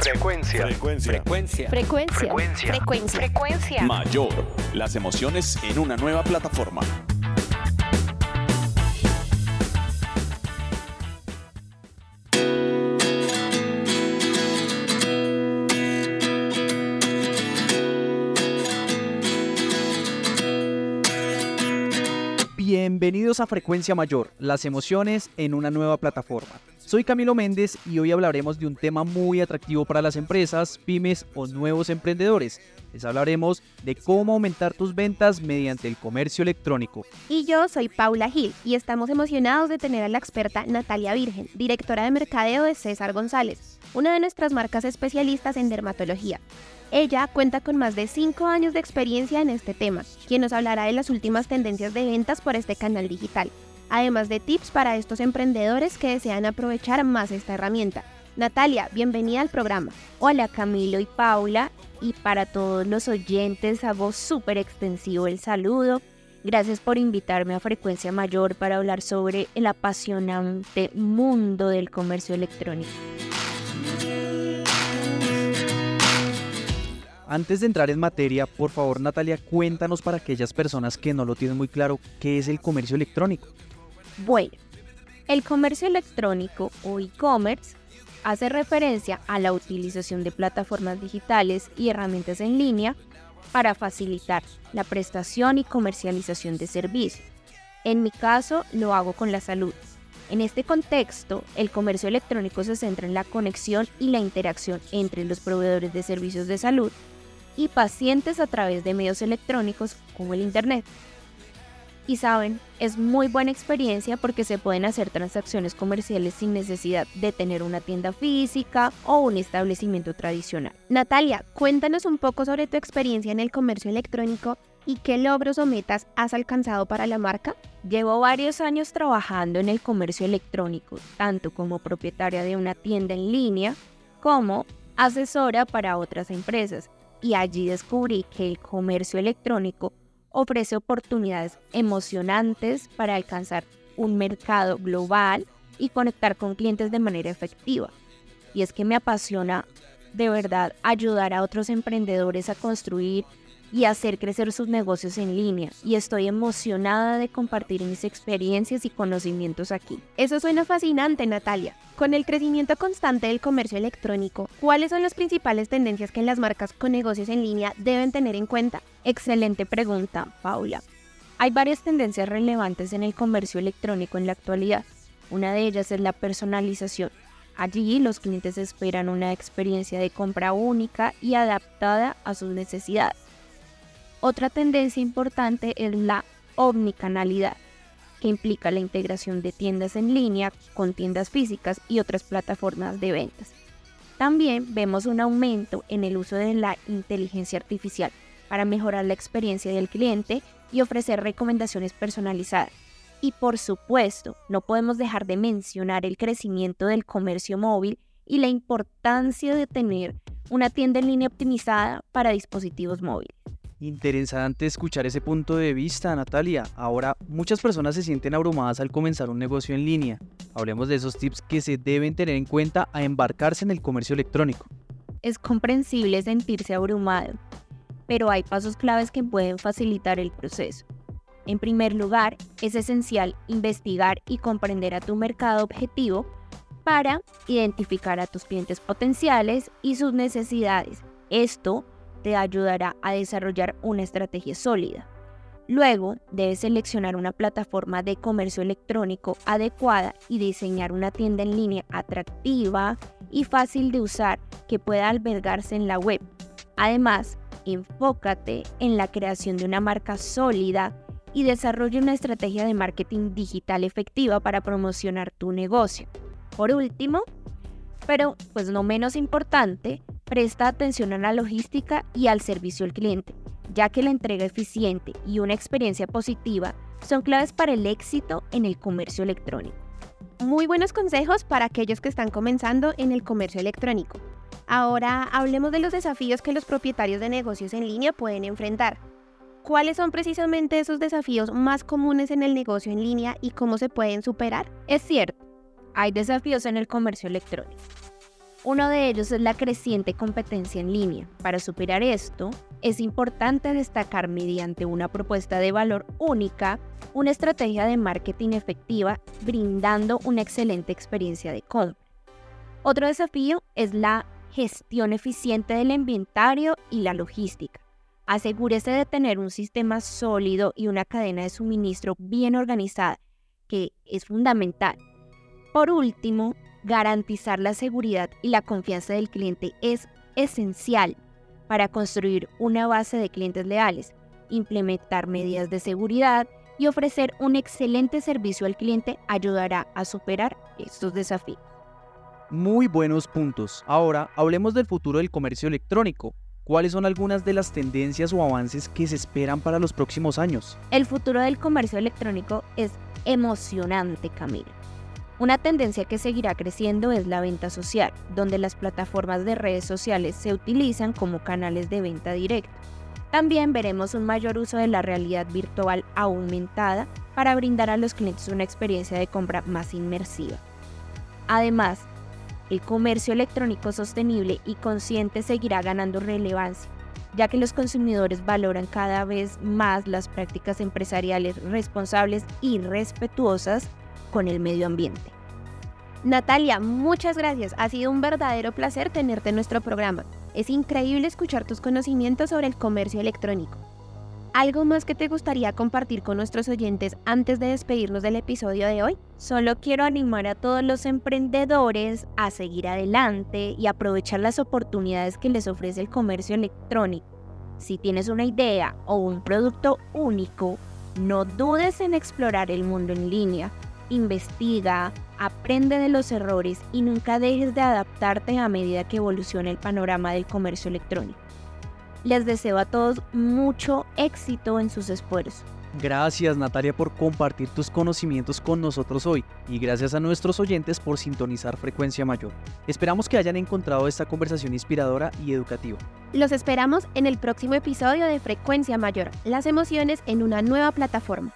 Frecuencia. Frecuencia. Frecuencia. Frecuencia. Frecuencia. Frecuencia. Frecuencia. Mayor. Las emociones en una nueva plataforma. Bienvenidos a Frecuencia Mayor, las emociones en una nueva plataforma. Soy Camilo Méndez y hoy hablaremos de un tema muy atractivo para las empresas, pymes o nuevos emprendedores. Les hablaremos de cómo aumentar tus ventas mediante el comercio electrónico. Y yo soy Paula Gil y estamos emocionados de tener a la experta Natalia Virgen, directora de mercadeo de César González, una de nuestras marcas especialistas en dermatología. Ella cuenta con más de 5 años de experiencia en este tema, quien nos hablará de las últimas tendencias de ventas por este canal digital, además de tips para estos emprendedores que desean aprovechar más esta herramienta. Natalia, bienvenida al programa. Hola Camilo y Paula, y para todos los oyentes hago súper extensivo el saludo. Gracias por invitarme a Frecuencia Mayor para hablar sobre el apasionante mundo del comercio electrónico. Antes de entrar en materia, por favor Natalia, cuéntanos para aquellas personas que no lo tienen muy claro, ¿qué es el comercio electrónico? Bueno, el comercio electrónico o e-commerce hace referencia a la utilización de plataformas digitales y herramientas en línea para facilitar la prestación y comercialización de servicios. En mi caso, lo hago con la salud. En este contexto, el comercio electrónico se centra en la conexión y la interacción entre los proveedores de servicios de salud y pacientes a través de medios electrónicos como el Internet. Y saben, es muy buena experiencia porque se pueden hacer transacciones comerciales sin necesidad de tener una tienda física o un establecimiento tradicional. Natalia, cuéntanos un poco sobre tu experiencia en el comercio electrónico y qué logros o metas has alcanzado para la marca. Llevo varios años trabajando en el comercio electrónico, tanto como propietaria de una tienda en línea como asesora para otras empresas y allí descubrí que el comercio electrónico ofrece oportunidades emocionantes para alcanzar un mercado global y conectar con clientes de manera efectiva. Y es que me apasiona de verdad ayudar a otros emprendedores a construir y hacer crecer sus negocios en línea y estoy emocionada de compartir mis experiencias y conocimientos aquí. Eso suena fascinante, Natalia. Con el crecimiento constante del comercio electrónico, ¿cuáles son las principales tendencias que las marcas con negocios en línea deben tener en cuenta? Excelente pregunta, Paula. Hay varias tendencias relevantes en el comercio electrónico en la actualidad. Una de ellas es la personalización. Allí los clientes esperan una experiencia de compra única y adaptada a sus necesidades. Otra tendencia importante es la omnicanalidad, que implica la integración de tiendas en línea con tiendas físicas y otras plataformas de ventas. También vemos un aumento en el uso de la inteligencia artificial para mejorar la experiencia del cliente y ofrecer recomendaciones personalizadas. Y por supuesto, no podemos dejar de mencionar el crecimiento del comercio móvil y la importancia de tener una tienda en línea optimizada para dispositivos móviles. Interesante escuchar ese punto de vista, Natalia. Ahora, muchas personas se sienten abrumadas al comenzar un negocio en línea. Hablemos de esos tips que se deben tener en cuenta a embarcarse en el comercio electrónico. Es comprensible sentirse abrumado, pero hay pasos claves que pueden facilitar el proceso. En primer lugar, es esencial investigar y comprender a tu mercado objetivo para identificar a tus clientes potenciales y sus necesidades. Esto te ayudará a desarrollar una estrategia sólida. Luego, debes seleccionar una plataforma de comercio electrónico adecuada y diseñar una tienda en línea atractiva y fácil de usar que pueda albergarse en la web. Además, enfócate en la creación de una marca sólida y desarrolla una estrategia de marketing digital efectiva para promocionar tu negocio. Por último, pero pues no menos importante, presta atención a la logística y al servicio al cliente, ya que la entrega eficiente y una experiencia positiva son claves para el éxito en el comercio electrónico. Muy buenos consejos para aquellos que están comenzando en el comercio electrónico. Ahora hablemos de los desafíos que los propietarios de negocios en línea pueden enfrentar. ¿Cuáles son precisamente esos desafíos más comunes en el negocio en línea y cómo se pueden superar? Es cierto, hay desafíos en el comercio electrónico Uno de ellos es la creciente competencia en línea. Para superar esto, es importante destacar mediante una propuesta de valor única una estrategia de marketing efectiva brindando una excelente experiencia de compra. Otro desafío es la gestión eficiente del inventario y la logística. Asegúrese de tener un sistema sólido y una cadena de suministro bien organizada, que es fundamental. Por último, garantizar la seguridad y la confianza del cliente es esencial para construir una base de clientes leales, implementar medidas de seguridad y ofrecer un excelente servicio al cliente ayudará a superar estos desafíos. Muy buenos puntos. Ahora hablemos del futuro del comercio electrónico. ¿Cuáles son algunas de las tendencias o avances que se esperan para los próximos años? El futuro del comercio electrónico es emocionante, Camilo. Una tendencia que seguirá creciendo es la venta social, donde las plataformas de redes sociales se utilizan como canales de venta directa. También veremos un mayor uso de la realidad virtual aumentada para brindar a los clientes una experiencia de compra más inmersiva. Además, el comercio electrónico sostenible y consciente seguirá ganando relevancia, ya que los consumidores valoran cada vez más las prácticas empresariales responsables y respetuosas con el medio ambiente. Natalia, muchas gracias. Ha sido un verdadero placer tenerte en nuestro programa. Es increíble escuchar tus conocimientos sobre el comercio electrónico. ¿Algo más que te gustaría compartir con nuestros oyentes antes de despedirnos del episodio de hoy? Solo quiero animar a todos los emprendedores a seguir adelante y aprovechar las oportunidades que les ofrece el comercio electrónico. Si tienes una idea o un producto único, no dudes en explorar el mundo en línea. Investiga, aprende de los errores y nunca dejes de adaptarte a medida que evolucione el panorama del comercio electrónico. Les deseo a todos mucho éxito en sus esfuerzos. Gracias Natalia por compartir tus conocimientos con nosotros hoy y gracias a nuestros oyentes por sintonizar Frecuencia Mayor. Esperamos que hayan encontrado esta conversación inspiradora y educativa. Los esperamos en el próximo episodio de Frecuencia Mayor, las emociones en una nueva plataforma.